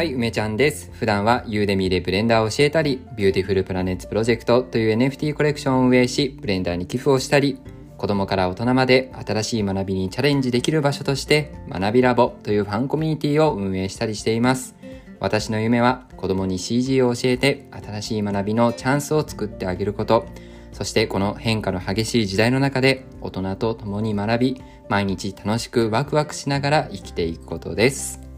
はい、梅ちゃんです。普段は Udemy でブレンダーを教えたり、 Beautiful Planets Project という NFT コレクションを運営し、ブレンダーに寄付をしたり、子供から大人まで新しい学びにチャレンジできる場所として、学びラボというファンコミュニティを運営したりしています。私の夢は子供に CG を教えて新しい学びのチャンスを作ってあげること。そしてこの変化の激しい時代の中で大人と共に学び、毎日楽しくワクワクしながら生きていくことです。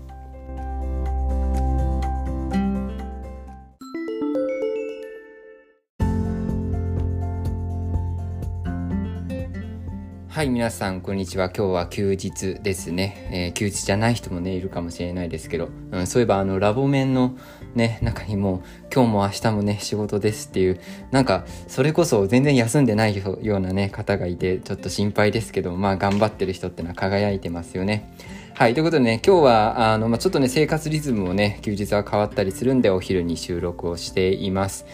はい、皆さん、こんにちは。今日は休日ですね。えー休日じゃない人もね、いるかもしれないですけど、うん、そういえば、あの、ラボ面のね、中にも、今日も明日もね、仕事ですっていう、なんか、それこそ全然休んでないようなね、方がいて、ちょっと心配ですけど、まあ、頑張ってる人ってのは輝いてますよね。はい、ということでね、今日は、あの、まあ、ちょっとね、生活リズムもね、休日は変わったりするんで、お昼に収録をしています。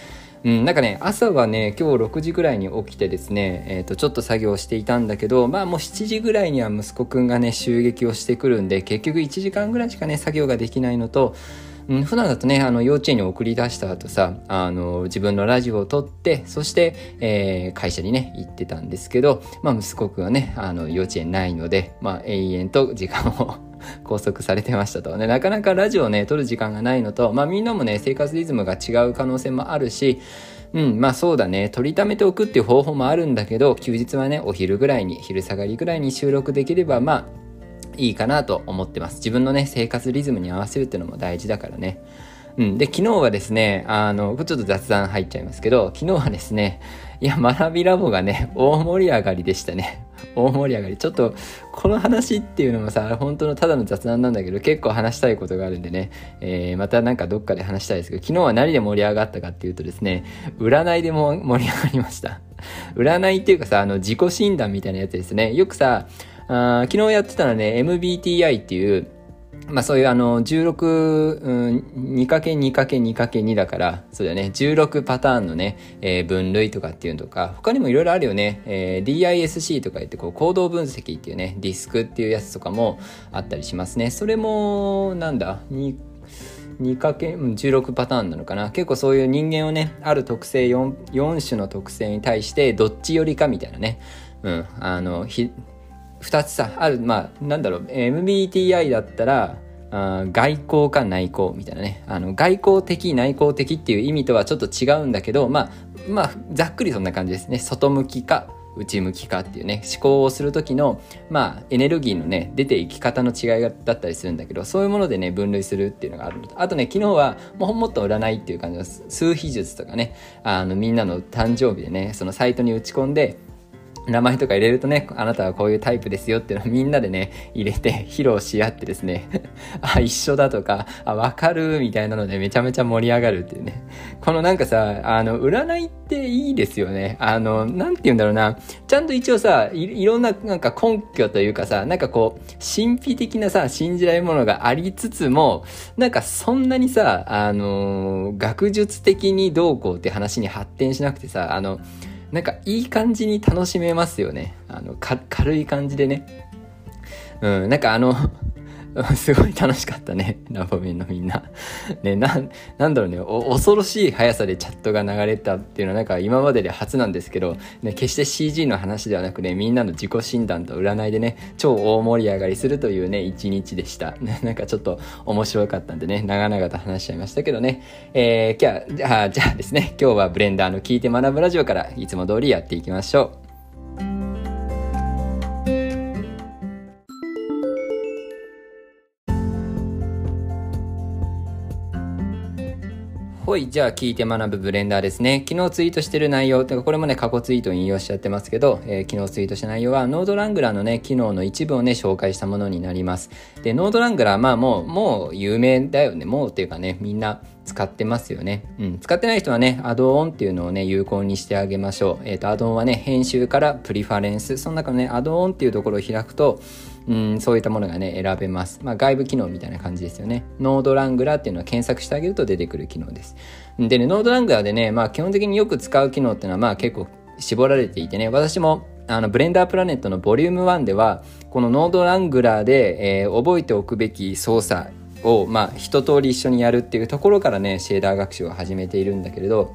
うん、なんかね朝はね今日6時ぐらいに起きてですね、えー、とちょっと作業していたんだけどまあもう7時ぐらいには息子くんがね襲撃をしてくるんで結局1時間ぐらいしかね作業ができないのとうん、普段だとねあの幼稚園に送り出した後さあの自分のラジオを撮ってそして、えー会社にね行ってたんですけど、まあ、息子くんはねあの幼稚園ないので、まあ、永遠と時間を拘束されてましたと。ね、なかなかラジオね、撮る時間がないのと、まあみんなもね、生活リズムが違う可能性もあるし、うん、まあそうだね、取りためておくっていう方法もあるんだけど、休日はね、お昼ぐらいに、昼下がりぐらいに収録できれば、まあ、いいかなと思ってます。自分のね、生活リズムに合わせるっていうのも大事だからね。うん。で、昨日はですね、あの、ちょっと雑談入っちゃいますけど、昨日はですね、いや、学びラボがね、大盛り上がりでしたね。大盛り上がり。ちょっと、この話っていうのもさ、本当のただの雑談なんだけど、結構話したいことがあるんでね、えー、またなんかどっかで話したいですけど、昨日は何で盛り上がったかっていうとですね、占いでも盛り上がりました。占いっていうかさ、あの、自己診断みたいなやつですね。よくさ、あ昨日やってたのはね、MBTI っていう、まあそういうあの、16、うん、2×2×2×2 だから、そうだね、16パターンのね、えー分類とかっていうのとか、他にもいろいろあるよね、えー DISC とか言って、こう、行動分析っていうね、ディスクっていうやつとかもあったりしますね。それも、なんだ、2、2×16 パターンなのかな？結構そういう人間をねある特性 4, 4種の特性に対してどっち寄りかみたいなね。うんあの2つさあるまあなんだろう MBTI だったらあ外交か内向みたいなね。あの外交的内向的っていう意味とはちょっと違うんだけどまあまあざっくりそんな感じですね。外向きか内向きかっていうね。思考をする時のまあエネルギーのね出ていき方の違いだったりするんだけどそういうものでね分類するっていうのがあるのと。あとね昨日はもうもっと占いっていう感じの数秘術とかねあのみんなの誕生日でねそのサイトに打ち込んで名前とか入れるとね、あなたはこういうタイプですよっていうのを みんなでね、入れて披露し合ってですね、あ、一緒だとか、あ、わかるみたいなのでめちゃめちゃ盛り上がるっていうね。このなんかさ、あの、占いっていいですよね。あの、なんて言うんだろうな。ちゃんと一応さ、いいろんななんか根拠というかさ、なんかこう、神秘的なさ、信じられるものがありつつも、なんかそんなにさ、あの、学術的にどうこうって話に発展しなくてさ、あの、なんかいい感じに楽しめますよね。あの、か、軽い感じでね。うん、なんかあの、すごい楽しかったね。ラボメンのみんな。ね、な、なんだろうね、お恐ろしい速さでチャットが流れたっていうのはなんか今までで初なんですけど、ね、決して CG の話ではなくね、みんなの自己診断と占いでね、超大盛り上がりするというね、一日でした。ね なんかちょっと面白かったんでね、長々と話しちゃいましたけどね。えー、今日は、じゃあ、じゃあですね、今日はブレンダーの聞いて学ぶラジオからいつも通りやっていきましょう。ほい、じゃあ聞いて学ぶブレンダーですね。昨日ツイートしてる内容、てかこれもね、過去ツイート引用しちゃってますけど、えー昨日ツイートした内容は、ノードラングラーのね、機能の一部をね、紹介したものになります。で、 Node Wrangler、まあもう、もう有名だよね。もうっていうかね、みんな使ってますよね。うん。使ってない人はね、アドオンっていうのをね、有効にしてあげましょう。えっ、と、アドオンはね、編集からプリファレンス、その中のね、アドオンっていうところを開くと、うん、そういったものがね、選べます。まあ、外部機能みたいな感じですよね。 Node Wrangler っていうのは検索してあげると出てくる機能です。でね、 Node Wrangler でね、まあ、基本的によく使う機能っていうのは、まあ、結構絞られていてね、私も、あの、ブレンダープラネットのボリューム1では、このノードラングラーで、えー覚えておくべき操作を、まあ、一通り一緒にやるっていうところからね、シェーダー学習を始めているんだけれど、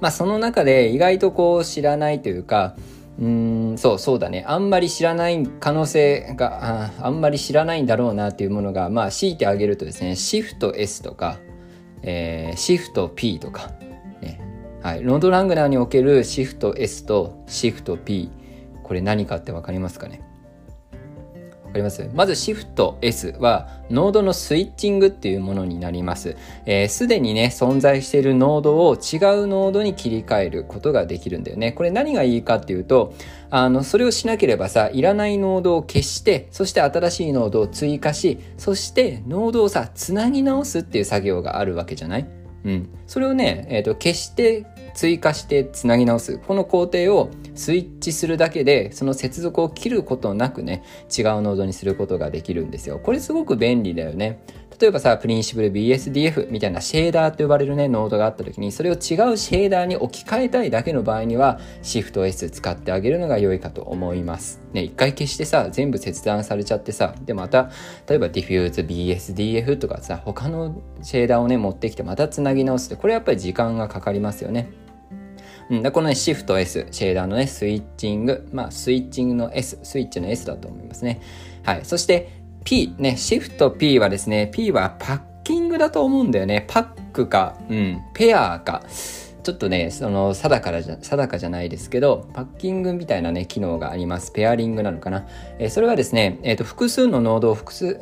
まあ、その中で意外とこう知らないというか、うん、そうそうだね。あんまり知らない可能性が、ああんまり知らないんだろうなっていうものが、まあ、強いてあげるとですね、シフト S とか、えー、シフト P とか、ね。はい。ロードラングナーにおけるシフト S とシフト P。これ何かって分かりますかね？わかります？まずシフト S はノードのスイッチングっていうものになります。す、えー、で、にね、存在しているノードを違うノードに切り替えることができるんだよね。これ何がいいかっていうと、あの、それをしなければさ、いらないノードを消して、そして新しいノードを追加し、そしてノードをさ、つなぎ直すっていう作業があるわけじゃない？うん。それをね、えっ、ー、と、消して追加してつなぎ直す。この工程をスイッチするだけで、その接続を切ることなくね、違うノードにすることができるんですよ。これすごく便利だよね。例えばさ、プリンシブル BSDF みたいなシェーダーと呼ばれるね、ノードがあった時に、それを違うシェーダーに置き換えたいだけの場合には、シフト S 使ってあげるのが良いかと思います。ね、一回消してさ、全部切断されちゃってさ、で、また、例えば Diffuse BSDF とかさ、他のシェーダーをね、持ってきてまた繋ぎ直すって、これやっぱり時間がかかりますよね。うん、このね、シフト S、シェーダーのね、スイッチング、まあ、スイッチングの S、スイッチの S だと思いますね。はい。そして、P ね、シフト P はですね、P はパッキングだと思うんだよね。パックか、うん、ペアか。ちょっとね、その、定かじゃ、定かじゃないですけど、パッキングみたいなね、機能があります。ペアリングなのかな。えー、それはですね、えっ、ー、と、複数のノードを複数、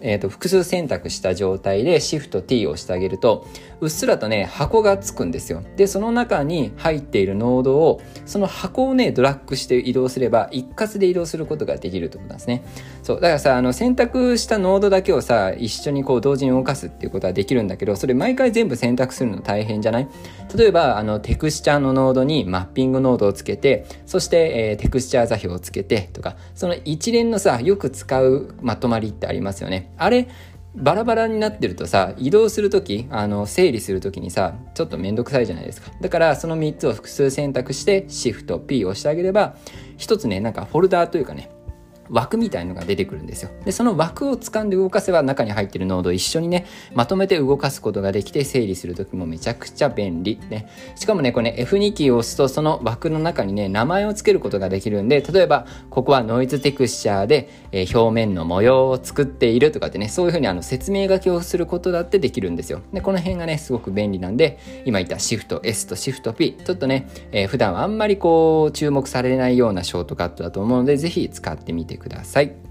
えっ、ー、と、複数選択した状態でシフト T を押してあげると、うっすらとね、箱がつくんですよ。で、その中に入っているノードを、その箱をね、ドラッグして移動すれば、一括で移動することができるってことなんですね。そう。だからさ、あの、選択したノードだけをさ、一緒にこう、同時に動かすっていうことはできるんだけど、それ毎回全部選択するの大変じゃない？例えば、あのテクスチャーのノードにマッピングノードをつけてそして、えー、テクスチャー座標をつけてとかその一連のさよく使うまとまりってありますよねあれバラバラになってるとさ移動する時あの整理する時にさちょっと面倒くさいじゃないですか。だからその3つを複数選択してシフト P を押してあげれば1つねなんかフォルダーというかね枠みたいのが出てくるんですよ。で、その枠を掴んで動かせば中に入ってるノードを一緒にね、まとめて動かすことができて整理するときもめちゃくちゃ便利。ね。しかもね、これね、F2 キーを押すとその枠の中にね、名前を付けることができるんで、例えば、ここはノイズテクスチャーで、えー、表面の模様を作っているとかってね、そういうふうにあの説明書きをすることだってできるんですよ。で、この辺がね、すごく便利なんで、今言ったシフト S とシフト P、ちょっとね、えー、普段あんまりこう、注目されないようなショートカットだと思うので、ぜひ使ってみてください。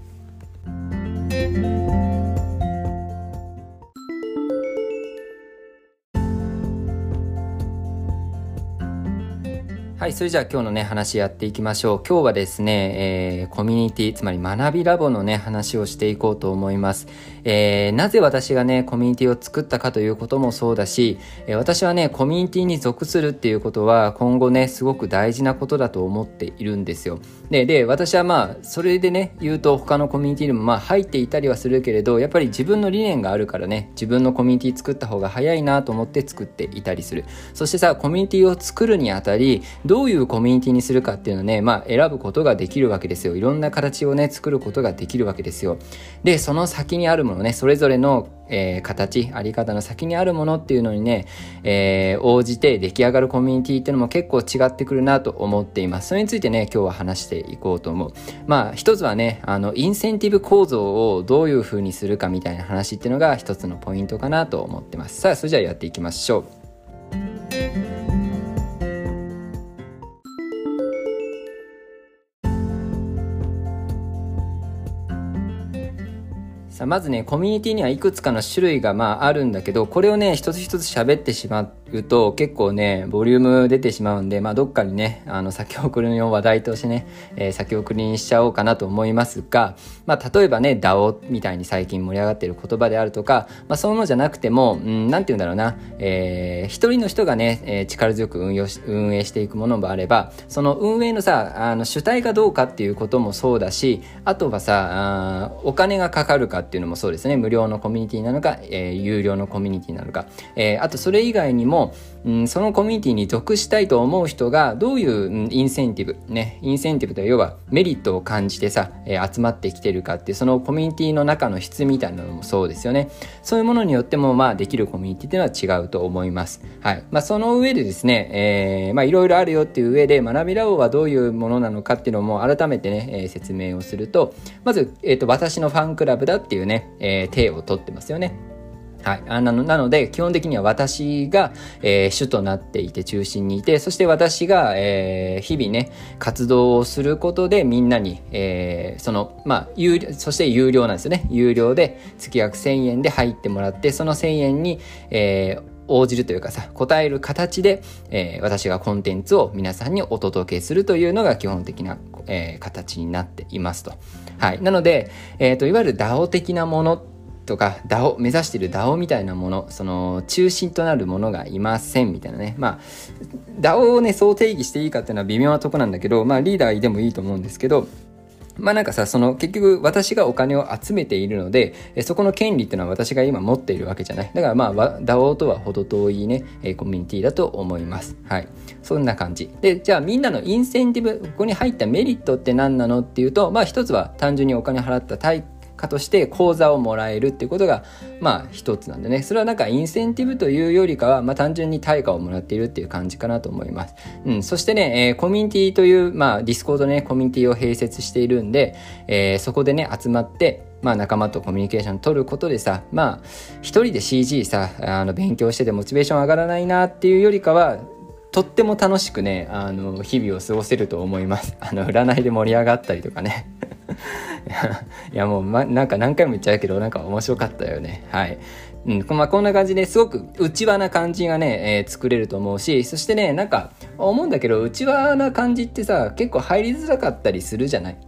はい、それじゃあ今日のね、話やっていきましょう。今日はですね、えー、コミュニティ、つまり学びラボのね、話をしていこうと思います。えー、なぜ私がね、コミュニティを作ったかということもそうだし、え、私はね、コミュニティに属するっていうことは、今後ね、すごく大事なことだと思っているんですよ。で、で、私はまあ、それでね、言うと他のコミュニティにもまあ入っていたりはするけれど、やっぱり自分の理念があるからね、自分のコミュニティ作った方が早いなと思って作っていたりする。そしてさ、コミュニティを作るにあたり、どういうコミュニティにするかっていうのね、まあ選ぶことができるわけですよ。いろんな形をね、作ることができるわけですよ。で、その先にあるもののね、それぞれのえー、形、あり方の先にあるものっていうのにね、えー、応じて出来上がるコミュニティっていうのも結構違ってくるなと思っています。それについてね、今日は話していこうと思う。まあ、一つはね、あの、インセンティブ構造をどういう風にするかみたいな話っていうのが一つのポイントかなと思ってます。さあ、それじゃあやっていきましょう。まずねコミュニティにはいくつかの種類がまああるんだけどこれをね一つ一つ喋ってしまっうと結構ねボリューム出てしまうんでまあどっかにねあの先送りの話題としてね、えー、先送りにしちゃおうかなと思いますがまあ例えばね DAO みたいに最近盛り上がってる言葉であるとかまあそういうのじゃなくてもうんなんて言うんだろうな、えー、一人の人がね、えー、力強く運用し運営していくものもあればその運営のさあの主体がどうかっていうこともそうだしあとはさあお金がかかるかっていうのもそうですね。無料のコミュニティなのか、え、有料のコミュニティなのか、え、あとそれ以外にもも、うん、そのコミュニティに属したいと思う人がどういう、インセンティブ、ね、インセンティブとは要はメリットを感じてさ、え、集まってきてるかっていう、そのコミュニティの中の質みたいなのもそうですよね。そういうものによっても、まあ、できるコミュニティっていうのは違うと思います。はい。まあ、その上でですね、え、まあ、いろいろあるよっていう上で、学びラボはどういうものなのかっていうのも改めてね、えー、説明をすると、まず、えっ、ー、と、私のファンクラブだっていうね、えー、手を取ってますよね。はい。あなのなので、基本的には私が、えー、主となっていて、中心にいて、そして私が、えー、日々ね、活動をすることで、みんなに、えー、その、まあ、有、そして有料なんですよね。有料で、月額1000円で入ってもらって、その1000円に、えー、応じるというかさ、答える形で、えー、私がコンテンツを皆さんにお届けするというのが基本的な、えー、形になっていますと。はい。なので、えっ、ー、と、いわゆる DAO 的なものとか DAO 目指してる DAO みたいなものその中心となるものがいませんみたいなねまあ DAO をねそう定義していいかっていうのは微妙なとこなんだけどまあリーダーでもいいと思うんですけどまあなんかさ、その結局私がお金を集めているので、そこの権利っていうのは私が今持っているわけじゃない。だからまあ DAO とは程遠いね、コミュニティだと思います。はい。そんな感じ。で、じゃあみんなのインセンティブ、ここに入ったメリットって何なのっていうと、まあ一つは単純にお金払った対価として講座をもらえるっていうことがまあ一つなんでね。それはなんかインセンティブというよりかは、まあ、単純に対価をもらっているっていう感じかなと思います、うん、そしてね、えー、コミュニティという、まあ、 Discord ねコミュニティを併設しているんで、えー、そこでね集まってまあ仲間とコミュニケーション取ることでさまあ一人で CG さあの勉強しててモチベーション上がらないなっていうよりかはとっても楽しくねあの日々を過ごせると思います。あの占いで盛り上がったりとかね。いやもう、ま、なんか何回も言っちゃうけどなんか面白かったよね。はい。うん、まあ、こんな感じですごく内輪な感じがね、えー、作れると思うしそしてねなんか思うんだけど内輪な感じってさ結構入りづらかったりするじゃない？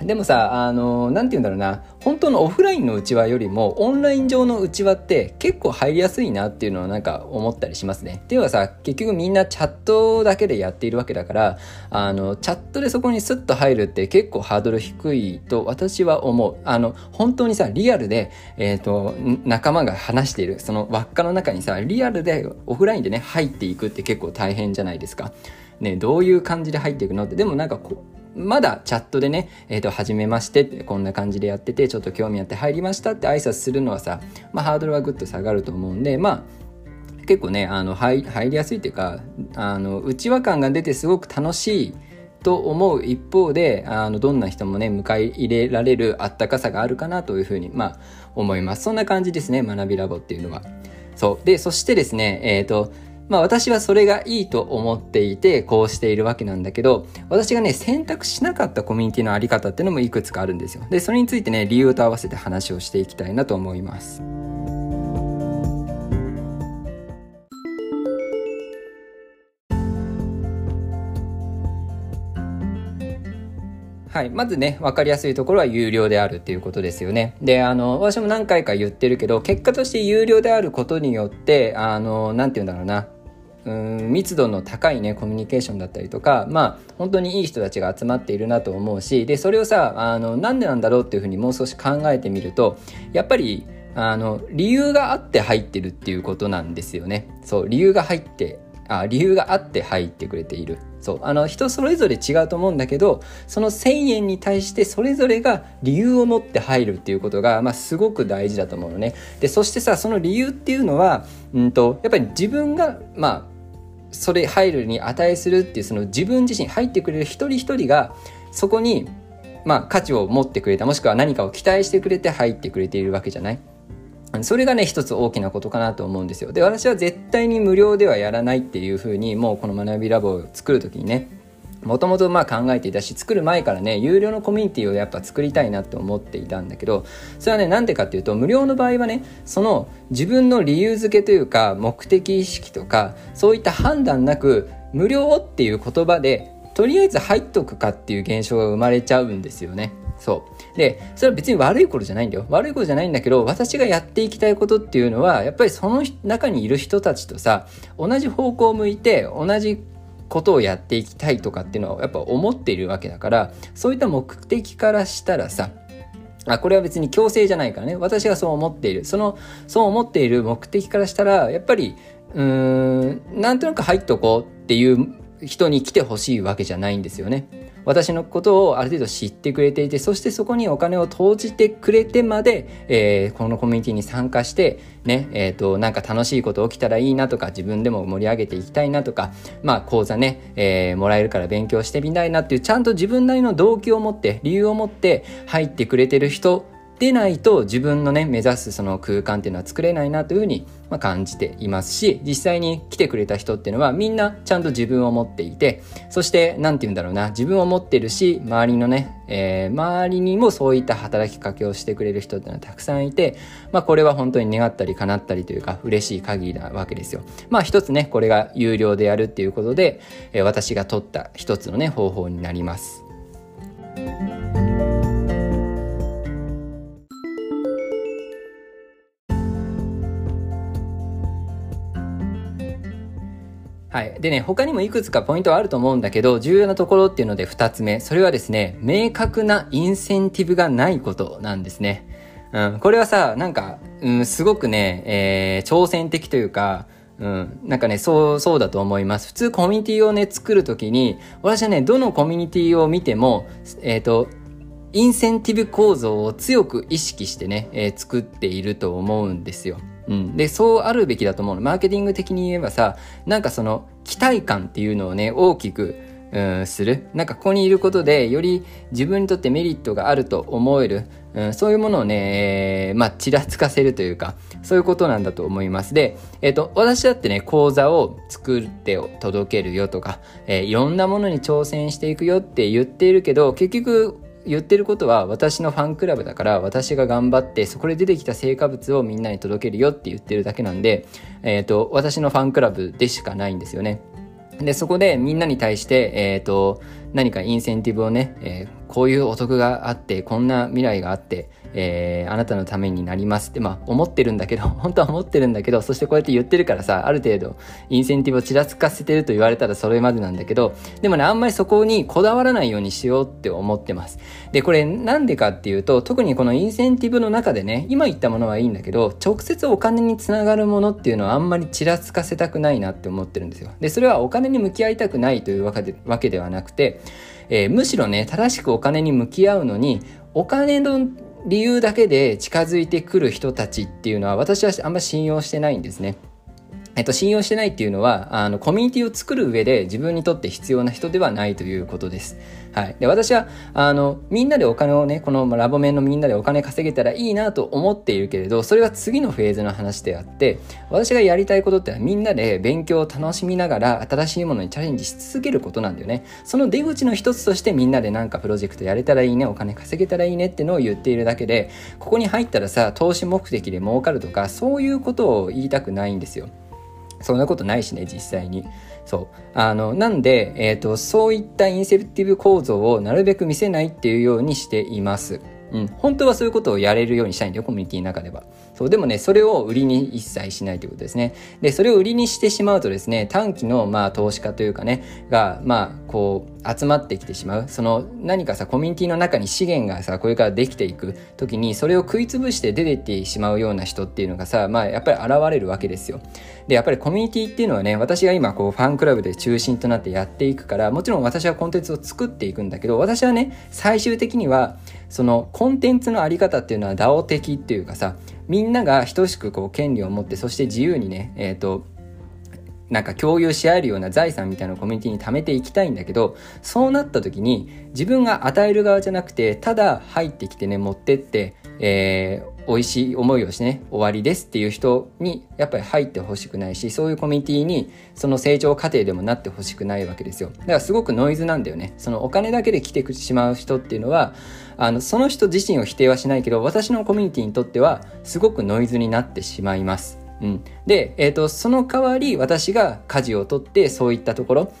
でもさ、あの、なんて言うんだろうな、本当のオフラインのうちわよりも、オンライン上のうちわって結構入りやすいなっていうのはなんか思ったりしますね。っていうのはさ、結局みんなチャットだけでやっているわけだから、あの、チャットでそこにスッと入るって結構ハードル低いと私は思う。あの、本当にさ、リアルで、えっ、ー、と、仲間が話している、その輪っかの中にさ、リアルでオフラインでね、入っていくって結構大変じゃないですか。ね、どういう感じで入っていくのって、でもなんかこ、まだチャットでね、えっ、ー、と、はじめましてってこんな感じでやってて、ちょっと興味あって入りましたって挨拶するのはさ、まあ、ハードルはぐっと下がると思うんで、まあ、結構ね、あの、入りやすいっていうか、あの、内輪感が出てすごく楽しいと思う一方で、あの、どんな人もね、迎え入れられるあったかさがあるかなというふうに、まあ、思います。そんな感じですね、学びラボっていうのは。そう。で、そしてですね、えっ、ー、と、まあ私はそれがいいと思っていてこうしているわけなんだけど私がね選択しなかったコミュニティのあり方っていうのもいくつかあるんですよでそれについてね理由と合わせて話をしていきたいなと思いますはい。まずね、わかりやすいところは有料であるっていうことですよね。で、あの、私も何回か言ってるけど、結果として有料であることによって、あの、なんて言うんだろうな。うん密度の高いねコミュニケーションだったりとかまあ本当にいい人たちが集まっているなと思うしでそれをさあのなんでなんだろうっていうふうにもう少し考えてみるとやっぱりあの理由があって入ってるっていうことなんですよね。そう理由が入ってあ理由があって入ってくれている。そう。あの人それぞれ違うと思うんだけどその1,000円に対してそれぞれが理由を持って入るっていうことが、まあ、すごく大事だと思うのね。でそしてさその理由っていうのは、うんと、やっぱり自分がまあそれ入るに値するっていうその自分自身入ってくれる一人一人がそこにまあ価値を持ってくれたもしくは何かを期待してくれて入ってくれているわけじゃない。それがね一つ大きなことかなと思うんですよで私は絶対に無料ではやらないっていうふうにもうこの学びラボを作る時にねもともとまあ考えていたし作る前からね有料のコミュニティをやっぱ作りたいなって思っていたんだけどそれはねなんでかっていうと無料の場合はねその自分の理由付けというか目的意識とかそういった判断なく無料っていう言葉でとりあえず入っとくかっていう現象が生まれちゃうんですよね。そう。で、それは別に悪いことじゃないんだよ。悪いことじゃないんだけど、私がやっていきたいことっていうのは、やっぱりその中にいる人たちとさ、同じ方向を向いて、同じことをやっていきたいとかっていうのはやっぱ思っているわけだから、そういった目的からしたらさ、あ、これは別に強制じゃないからね。私がそう思っている。その、そう思っている目的からしたら、やっぱり、うーんなんとなく入っとこうっていう人に来てほしいわけじゃないんですよね。私のことをある程度知ってくれていてそしてそこにお金を投じてくれてまで、えー、このコミュニティに参加してねえーと、なんか楽しいこと起きたらいいなとか自分でも盛り上げていきたいなとかまあ講座ね、えー、もらえるから勉強してみたいなっていうちゃんと自分なりの動機を持って理由を持って入ってくれてる人でないと自分のね目指すその空間っていうのは作れないなというふうに、ま、感じていますし実際に来てくれた人っていうのはみんなちゃんと自分を持っていてそして何て言うんだろうな自分を持ってるし周りのね、えー、周りにもそういった働きかけをしてくれる人っていうのはたくさんいて、まあ、これは本当に願ったり叶ったりというか嬉しい限りなわけですよ。まあ一つねこれが有料でやるっていうことで、え、私が取った一つのね方法になります。はい。でね、他にもいくつかポイントはあると思うんだけど、重要なところっていうので2つ目。それはですね、明確なインセンティブがないことなんですね。うん。これはさ、なんか、うん、すごくね、えー、挑戦的というか、うん。なんかね、そう、そうだと思います。普通コミュニティをね、作るときに、私はね、どのコミュニティを見ても、えっ、ー、と、インセンティブ構造を強く意識してね、えー、作っていると思うんですよ。うん、でそうあるべきだと思うの。マーケティング的に言えばさなんかその期待感っていうのをね大きくうん、する。なんかここにいることでより自分にとってメリットがあると思える、うん、そういうものをね、えー、まあ、ちらつかせるというかそういうことなんだと思います。で、えっ、ー、と私だってね講座を作って届けるよとか、えー、いろんなものに挑戦していくよって言っているけど結局言ってることは私のファンクラブだから私が頑張ってそこで出てきた成果物をみんなに届けるよって言ってるだけなんで、えっ、ー、と、私のファンクラブでしかないんですよね。で、そこでみんなに対して、えっ、ー、と、何かインセンティブをね、えー、こういうお得があって、こんな未来があって、えー、あなたのためになりますって、まあ、思ってるんだけど、本当は思ってるんだけど、そしてこうやって言ってるからさ、ある程度、インセンティブをちらつかせてると言われたらそれまでなんだけど、でもね、あんまりそこにこだわらないようにしようって思ってます。で、これなんでかっていうと、特にこのインセンティブの中でね、今言ったものはいいんだけど、直接お金につながるものっていうのはあんまりちらつかせたくないなって思ってるんですよ。で、それはお金に向き合いたくないというわけでわけではなくて、えー、むしろね、正しくお金に向き合うのに、お金の理由だけで近づいてくる人たちっていうのは私はあんま信用してないんですね。えっと、信用してないっていうのは、あの、コミュニティを作る上で自分にとって必要な人ではないということです。はい。で、私は、あの、みんなでお金をね、このラボ面のみんなでお金稼げたらいいなと思っているけれど、それは次のフェーズの話であって、私がやりたいことってはみんなで勉強を楽しみながら新しいものにチャレンジし続けることなんだよね。その出口の一つとしてみんなでなんかプロジェクトやれたらいいね、お金稼げたらいいねってのを言っているだけで、ここに入ったらさ、投資目的で儲かるとか、そういうことを言いたくないんですよ。そんなことないしね、実際に。そう。あの、なんで、えっ、ー、と、そういったインセプティブ構造をなるべく見せないっていうようにしています。うん。本当はそういうことをやれるようにしたいんだよ、コミュニティの中では。そう、でもね、それを売りに一切しないということですね。で、それを売りにしてしまうとですね、短期の、まあ、投資家というかね、が、まあ、こう、集まってきてしまう。その、何かさ、コミュニティの中に資源がさ、これからできていく時に、それを食いつぶして出てってしまうような人っていうのがさ、まあ、やっぱり現れるわけですよ。で、やっぱりコミュニティっていうのはね、私が今、こう、ファンクラブで中心となってやっていくから、もちろん私はコンテンツを作っていくんだけど、私はね、最終的には、その、コンテンツのあり方っていうのは DAO 的っていうかさ、みんなが等しくこう権利を持ってそして自由にねえっ、ー、となんか共有し合えるような財産みたいなコミュニティに貯めていきたいんだけどそうなった時に自分が与える側じゃなくてただ入ってきてね持ってって、えー、美味しい思いをしてね終わりですっていう人にやっぱり入ってほしくないしそういうコミュニティにその成長過程でもなってほしくないわけですよ。だからすごくノイズなんだよね。そのお金だけで来てしまう人っていうのはあのその人自身を否定はしないけど私のコミュニティにとってはすごくノイズになってしまいます。うん、で、えーと、その代わり私が舵を取ってそういったところ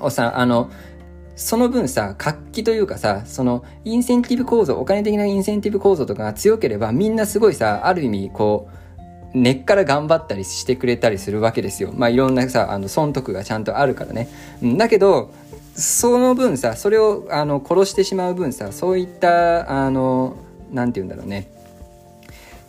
をさあのその分さ活気というかさそのインセンティブ構造お金的なインセンティブ構造とかが強ければみんなすごいさある意味こう根っから頑張ったりしてくれたりするわけですよ。まあいろんなさ、あの損得がちゃんとあるからね。だけど、その分さそれをあの殺してしまう分さそういったあのなんて言うんだろうね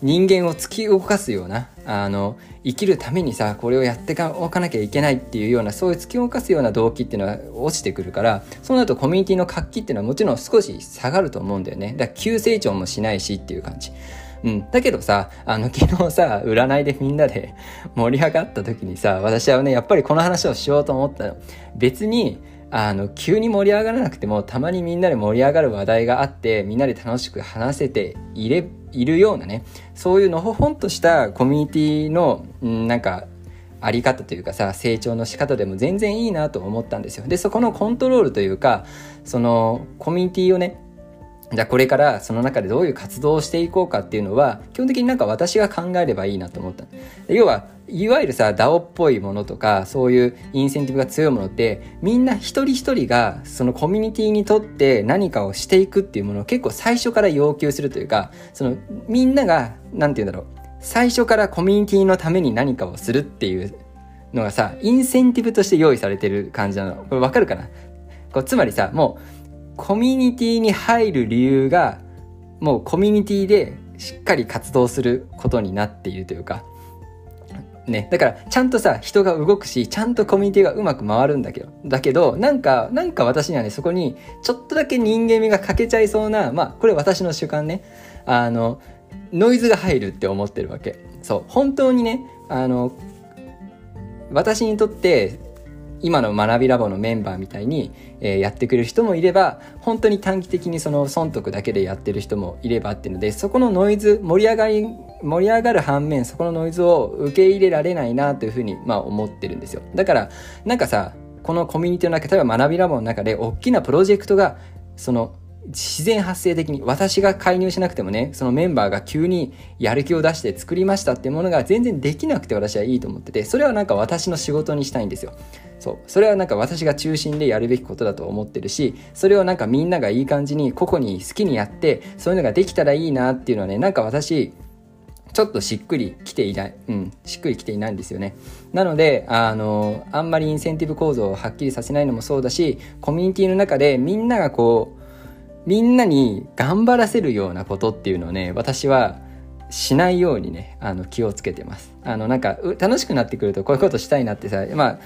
人間を突き動かすようなあの生きるためにさこれをやっておかなきゃいけないっていうようなそういう突き動かすような動機っていうのは落ちてくるからそうなるとコミュニティの活気っていうのはもちろん少し下がると思うんだよねだから急成長もしないしっていう感じうん。だけどさ、あの、昨日さ、占いでみんなで 盛り上がった時にさ、私はね、やっぱりこの話をしようと思ったの。別に、あの、急に盛り上がらなくても、たまにみんなで盛り上がる話題があって、みんなで楽しく話せていれ、いるようなね、そういうのほほんとしたコミュニティの、んなんか、あり方というかさ、成長の仕方でも全然いいなと思ったんですよ。で、そこのコントロールというか、その、コミュニティをね、じゃあこれからその中でどういう活動をしていこうかっていうのは基本的になんか私が考えればいいなと思った。要はいわゆるさ DAO っぽいものとかそういうインセンティブが強いものってみんな一人一人がそのコミュニティにとって何かをしていくっていうものを結構最初から要求するというかそのみんなが何て言うんだろう最初からコミュニティのために何かをするっていうのがさインセンティブとして用意されてる感じなの。これわかるかな？こうつまりさもうコミュニティに入る理由がもうコミュニティでしっかり活動することになっているというかね。だから、ちゃんとさ、人が動くし、ちゃんとコミュニティがうまく回るんだけど、だけど、なんか、なんか私にはね、そこに、ちょっとだけ人間味が欠けちゃいそうな、まあ、これ私の主観ね、あの、ノイズが入るって思ってるわけ。そう。本当にね、あの、私にとって今の学びラボのメンバーみたいに、えー、やってくれる人もいれば本当に短期的にその損得だけでやってる人もいればっていうのでそこのノイズ盛り上がり盛り上がる反面そこのノイズを受け入れられないなというふうにまあ思ってるんですよ。だからなんかさこのコミュニティの中例えば学びラボの中で大きなプロジェクトがその自然発生的に私が介入しなくてもねそのメンバーが急にやる気を出して作りましたっていうものが全然できなくて私はいいと思っててそれはなんか私の仕事にしたいんですよそうそれはなんか私が中心でやるべきことだと思ってるしそれをなんかみんながいい感じに個々に好きにやってそういうのができたらいいなっていうのはねなんか私ちょっとしっくりきていない、うん、しっくりきていないんですよね。なので、あの、あんまりインセンティブ構造をはっきりさせないのもそうだし、コミュニティの中でみんながこう、みんなに頑張らせるようなことっていうのをね、私はしないようにね、あの気をつけてます。あのなんか楽しくなってくるとこういうことしたいなってさ、まあ、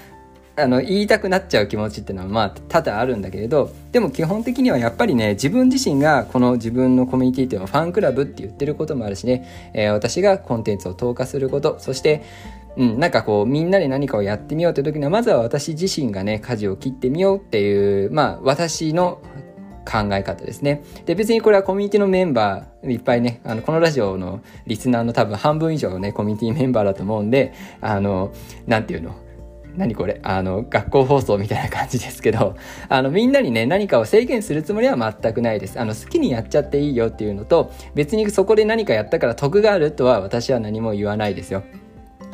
あの言いたくなっちゃう気持ちっていうのはまあ多々あるんだけれどでも基本的にはやっぱりね自分自身がこの自分のコミュニティっていうのはファンクラブって言ってることもあるしね、えー、私がコンテンツを投下することそしてうん、なんかこうみんなで何かをやってみようって時にはまずは私自身がね舵を切ってみようっていうまあ私の考え方ですね。で、別にこれはコミュニティのメンバー、いっぱいね、あの、このラジオのリスナーの多分半分以上ね、コミュニティメンバーだと思うんで、あの、なんていうの、何これ？あの、学校放送みたいな感じですけど、あの、みんなにね、何かを制限するつもりは全くないです。あの、好きにやっちゃっていいよっていうのと、別にそこで何かやったから得があるとは私は何も言わないですよ。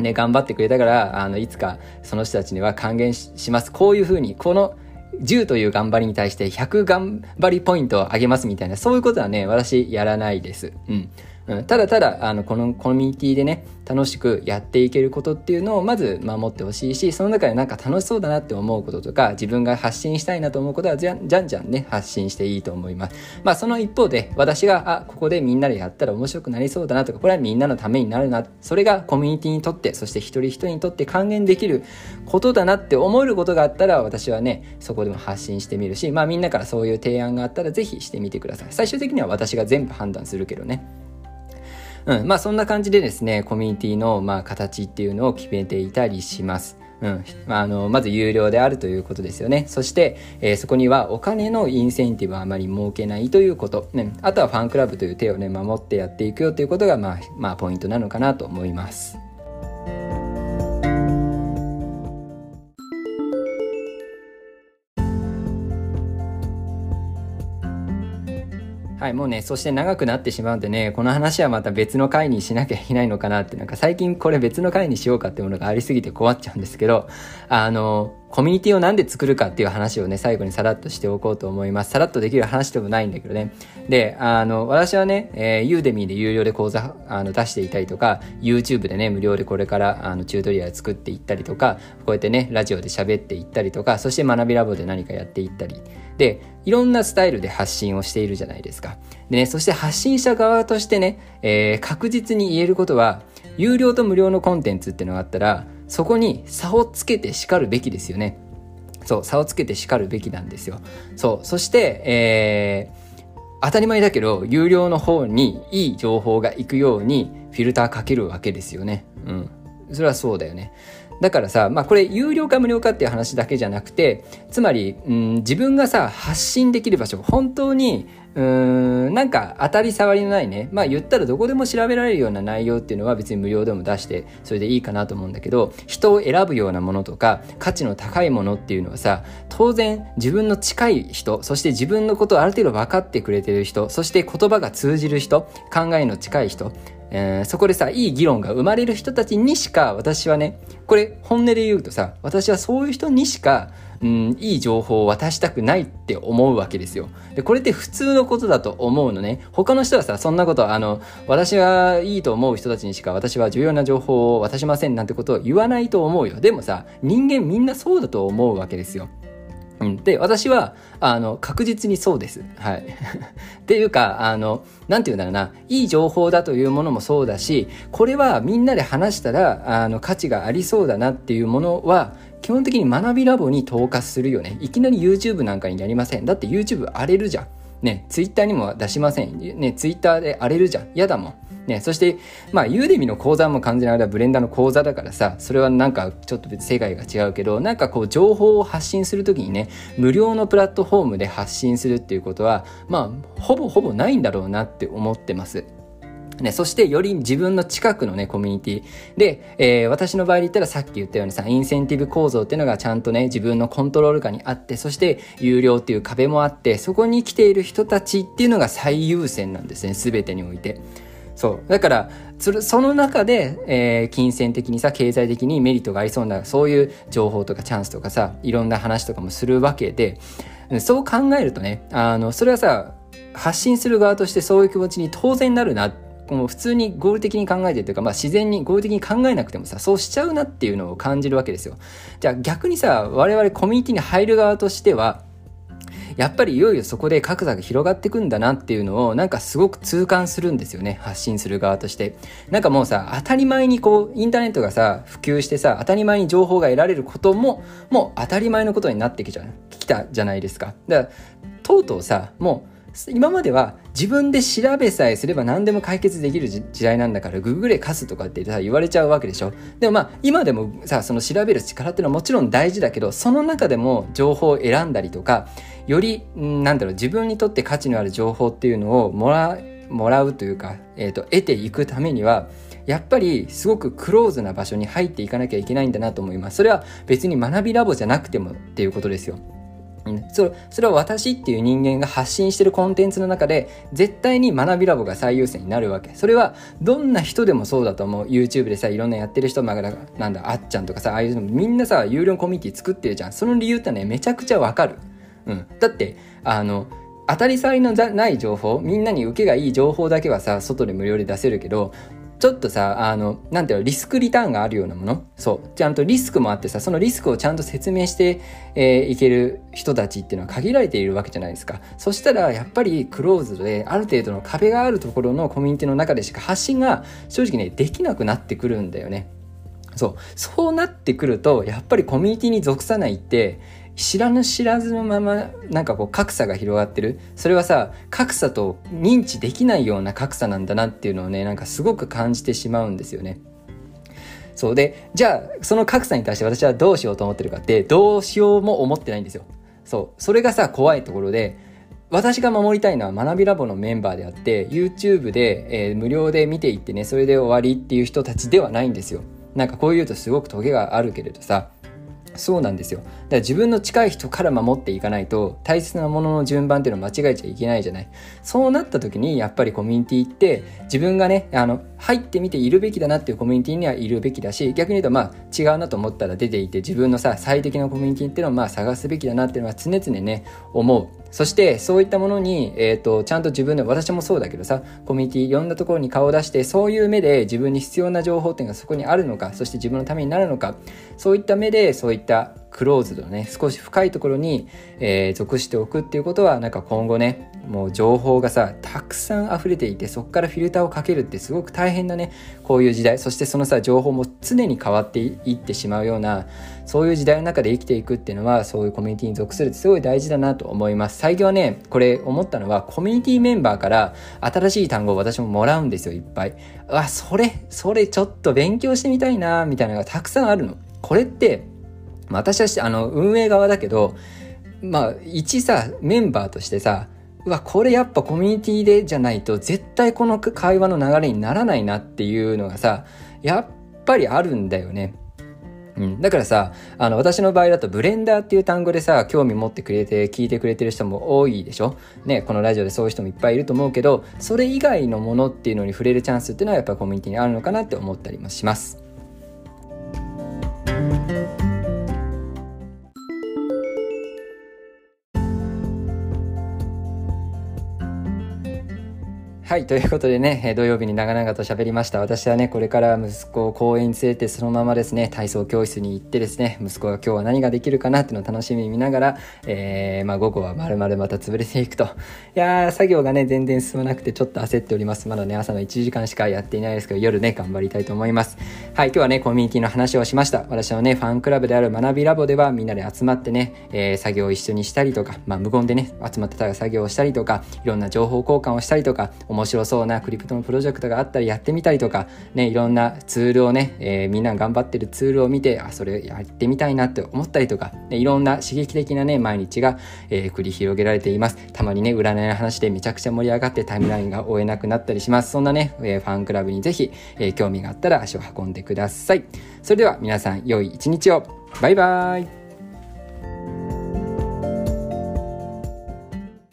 ね、頑張ってくれたから、あの、いつかその人たちには還元します。こういうふうに、この10という頑張りに対して100頑張りポイントを上げますみたいな、そういうことはね、私やらないです。うん。うん、ただただ、あの、このコミュニティでね、楽しくやっていけることっていうのをまず守ってほしいし、その中でなんか楽しそうだなって思うこととか、自分が発信したいなと思うことはじゃじゃんじゃんね、発信していいと思います。まあその一方で、私が、あ、ここでみんなでやったら面白くなりそうだなとか、これはみんなのためになるな、それがコミュニティにとって、そして一人一人にとって還元できることだなって思えることがあったら、私はね、そこでも発信してみるし、まあみんなからそういう提案があったら、ぜひしてみてください。最終的には私が全部判断するけどね。うん、まあそんな感じでですね、コミュニティのまあ形っていうのを決めていたりします。うん。まあ、あの、まず有料であるということですよね。そして、えー、そこにはお金のインセンティブはあまり設けないということ。ね。あとはファンクラブという手をね、守ってやっていくよということが、まあ、まあ、ポイントなのかなと思います。はい、もうね、そして長くなってしまうんでね、この話はまた別の回にしなきゃいけないのかなって、なんか最近これ別の回にしようかってものがありすぎて困っちゃうんですけど、あの、コミュニティをなんで作るかっていう話をね、最後にさらっとしておこうと思います。さらっとできる話でもないんだけどね。で、あの、私はね、えー、ユーデミーで有料で講座あの出していたりとか、YouTube でね、無料でこれからあのチュートリアル作っていったりとか、こうやってね、ラジオで喋っていったりとか、そして学びラボで何かやっていったり。で、いろんなスタイルで発信をしているじゃないですか。でね、そして発信者側としてね、えー、確実に言えることは、有料と無料のコンテンツっていうのがあったら、そこに差をつけて叱るべきですよね。そう、差をつけて叱るべきなんですよ。そう、そして、えー、当たり前だけど、有料の方にいい情報が行くようにフィルターかけるわけですよね。うん。それはそうだよね。だからさ、まあこれ有料か無料かっていう話だけじゃなくて、つまり、うん、自分がさ、発信できる場所、本当にうーん、なんか当たり障りのないね。まあ言ったらどこでも調べられるような内容っていうのは別に無料でも出してそれでいいかなと思うんだけど、人を選ぶようなものとか価値の高いものっていうのはさ、当然自分の近い人、そして自分のことをある程度分かってくれてる人、そして言葉が通じる人、考えの近い人、えー、そこでさ、いい議論が生まれる人たちにしか私はね、これ本音で言うとさ、私はそういう人にしかうん、いい情報を渡したくないって思うわけですよ。で、これって普通のことだと思うのね。他の人はさ、そんなこと、あの、私がいいと思う人たちにしか私は重要な情報を渡しませんなんてことを言わないと思うよ。でもさ、人間みんなそうだと思うわけですよ。うん、で、私は、あの、確実にそうです。はい。っていうか、あの、なんて言うんだろうな、いい情報だというものもそうだし、これはみんなで話したら、あの、価値がありそうだなっていうものは、基本的に学びラボに投下するよね。いきなり YouTube なんかにやりません。だって YouTube 荒れるじゃん。ね、Twitter にも出しません。ね、Twitter で荒れるじゃん。嫌だもん。ね、そして、まあ、ユーデミの講座も完全にあれはブレンダーの講座だからさ、それはなんかちょっと別世界が違うけど、なんかこう情報を発信するときにね、無料のプラットフォームで発信するっていうことは、まあ、ほぼほぼないんだろうなって思ってます。ね、そしてより自分の近くのね、コミュニティで、えー、私の場合で言ったらさっき言ったようにさ、インセンティブ構造っていうのがちゃんとね、自分のコントロール下にあって、そして有料っていう壁もあって、そこに来ている人たちっていうのが最優先なんですね、全てにおいて。そう。だから、その中で、えー、金銭的にさ、経済的にメリットがありそうな、そういう情報とかチャンスとかさ、いろんな話とかもするわけで、そう考えるとね、あの、それはさ、発信する側としてそういう気持ちに当然なるなっこの普通に合理的に考えてというか、まあ、自然に合理的に考えなくてもさそうしちゃうなっていうのを感じるわけですよ。じゃあ逆にさ我々コミュニティに入る側としてはやっぱりいよいよそこで格差が広がっていくんだなっていうのをなんかすごく痛感するんですよね。発信する側として。なんかもうさ当たり前にこうインターネットがさ普及してさ当たり前に情報が得られることももう当たり前のことになってきちゃきたじゃないですか。だからとうとうさもう今までは自分で調べさえすれば何でも解決できる時代なんだからググれ貸すとかってさ言われちゃうわけでしょでもまあ今でもさその調べる力っていうのはもちろん大事だけどその中でも情報を選んだりとかよりなんだろう自分にとって価値のある情報っていうのをもらもらうというか、えーと、得ていくためにはやっぱりすごくクローズな場所に入っていかなきゃいけないんだなと思います。それは別に学びラボじゃなくてもっていうことですよ。うん、そそれは私っていう人間が発信してるコンテンツの中で絶対に学びラボが最優先になるわけ。それはどんな人でもそうだと思う。YouTube でさいろんなやってる人まなんだあっちゃんとかさああいうのみんなさ有料コミュニティ作ってるじゃん。その理由ってねめちゃくちゃわかる、うん、だってあの当たり障りのない情報みんなに受けがいい情報だけはさ外で無料で出せるけどちょっとさ、あの、なんていうの、リスクリターンがあるようなもの？そう。ちゃんとリスクもあってさ、そのリスクをちゃんと説明して、えー、いける人たちっていうのは限られているわけじゃないですか。そしたら、やっぱりクローズで、ある程度の壁があるところのコミュニティの中でしか発信が正直ね、できなくなってくるんだよね。そう。そうなってくると、やっぱりコミュニティに属さないって、知らぬ知らずのままなんかこう格差が広がってるそれはさ格差と認知できないような格差なんだなっていうのをねなんかすごく感じてしまうんですよね。そうでじゃあその格差に対して私はどうしようと思ってるかってどうしようも思ってないんですよ。そうそれがさ怖いところで私が守りたいのは学びラボのメンバーであって YouTube で、えー、無料で見ていってねそれで終わりっていう人たちではないんですよ。なんかこう言うとすごくトゲがあるけれどさそうなんですよ。だから自分の近い人から守っていかないと大切なものの順番っていうのを間違えちゃいけないじゃない。そうなった時にやっぱりコミュニティって自分がね、あの、入ってみているべきだなっていうコミュニティにはいるべきだし逆に言うとまあ違うなと思ったら出ていて自分のさ最適なコミュニティっていうのをまあ探すべきだなっていうのは常々ね思う。そしてそういったものに、えーと、ちゃんと自分で私もそうだけどさコミュニティいろんなところに顔を出してそういう目で自分に必要な情報っていうのがそこにあるのかそして自分のためになるのかそういった目でそういったクローズドね少し深いところに、えー、属しておくっていうことはなんか今後ねもう情報がさたくさん溢れていてそこからフィルターをかけるってすごく大変なねこういう時代。そしてそのさ情報も常に変わっていってしまうようなそういう時代の中で生きていくっていうのはそういうコミュニティに属するってすごい大事だなと思います。最近はねこれ思ったのはコミュニティメンバーから新しい単語を私ももらうんですよいっぱい。あそれそれちょっと勉強してみたいなみたいなのがたくさんあるの。これって私はあの運営側だけどまあ一さメンバーとしてさうわこれやっぱコミュニティでじゃないと絶対この会話の流れにならないなっていうのがさやっぱりあるんだよね。うん、だからさあの私の場合だとブレンダーっていう単語でさ興味持ってくれて聞いてくれてる人も多いでしょ、ね、このラジオでそういう人もいっぱいいると思うけどそれ以外のものっていうのに触れるチャンスっていうのはやっぱコミュニティにあるのかなって思ったりもします。はい、ということでね、土曜日に長々と喋りました。私はね、これから息子を公園に連れてそのままですね、体操教室に行ってですね、息子が今日は何ができるかなっていうのを楽しみに見ながら、えー、まあ午後は丸々また潰れていくと。いやー、作業がね、全然進まなくてちょっと焦っております。まだね、朝の1時間しかやっていないですけど、夜ね、頑張りたいと思います。はい、今日はね、コミュニティの話をしました。私のね、ファンクラブである学びラボではみんなで集まってね、えー、作業を一緒にしたりとか、まあ無言でね、集まってた作業をしたりとか、いろんな情報交換をしたりとか、面白そうなクリプトのプロジェクトがあったりやってみたりとか、ね、いろんなツールをね、えー、みんな頑張ってるツールを見て、あ、それやってみたいなって思ったりとか、ね、いろんな刺激的なね、毎日が、えー、繰り広げられています。たまにね、占いの話でめちゃくちゃ盛り上がってタイムラインが追えなくなったりします。そんなね、えー、ファンクラブにぜひ、え興味があったら足を運んでください。それでは皆さん、良い一日を。バイバーイ。